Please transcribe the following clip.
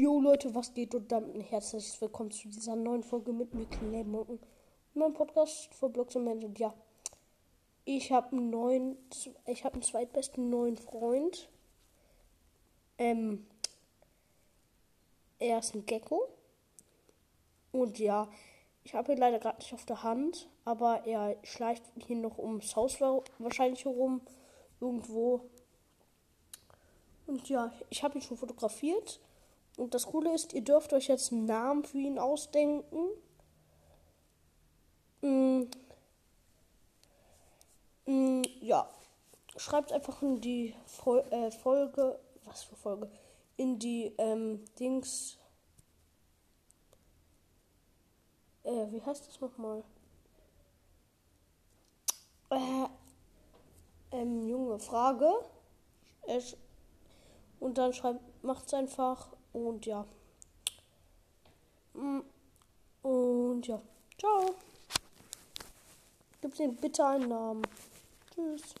Jo Leute, was geht und damit ein herzliches Willkommen zu dieser neuen Folge mit mir, Claymonken. Mein Podcast für Blogs und Menschen. Ja, ich habe einen neuen, ich habe einen zweitbesten neuen Freund. Ähm, er ist ein Gecko. Und ja, ich habe ihn leider gerade nicht auf der Hand, aber er schleicht hier noch ums Haus wahrscheinlich herum, irgendwo. Und ja, ich habe ihn schon fotografiert. Und das Coole ist, ihr dürft euch jetzt einen Namen für ihn ausdenken. Mm. Mm, ja. Schreibt einfach in die Fol äh, Folge. Was für Folge? In die ähm, Dings. Äh, wie heißt das nochmal? Äh, ähm, junge Frage. Und dann schreibt, macht's einfach und ja. Mm. Und ja. Ciao. Gib ihm bitte einen Namen. Tschüss.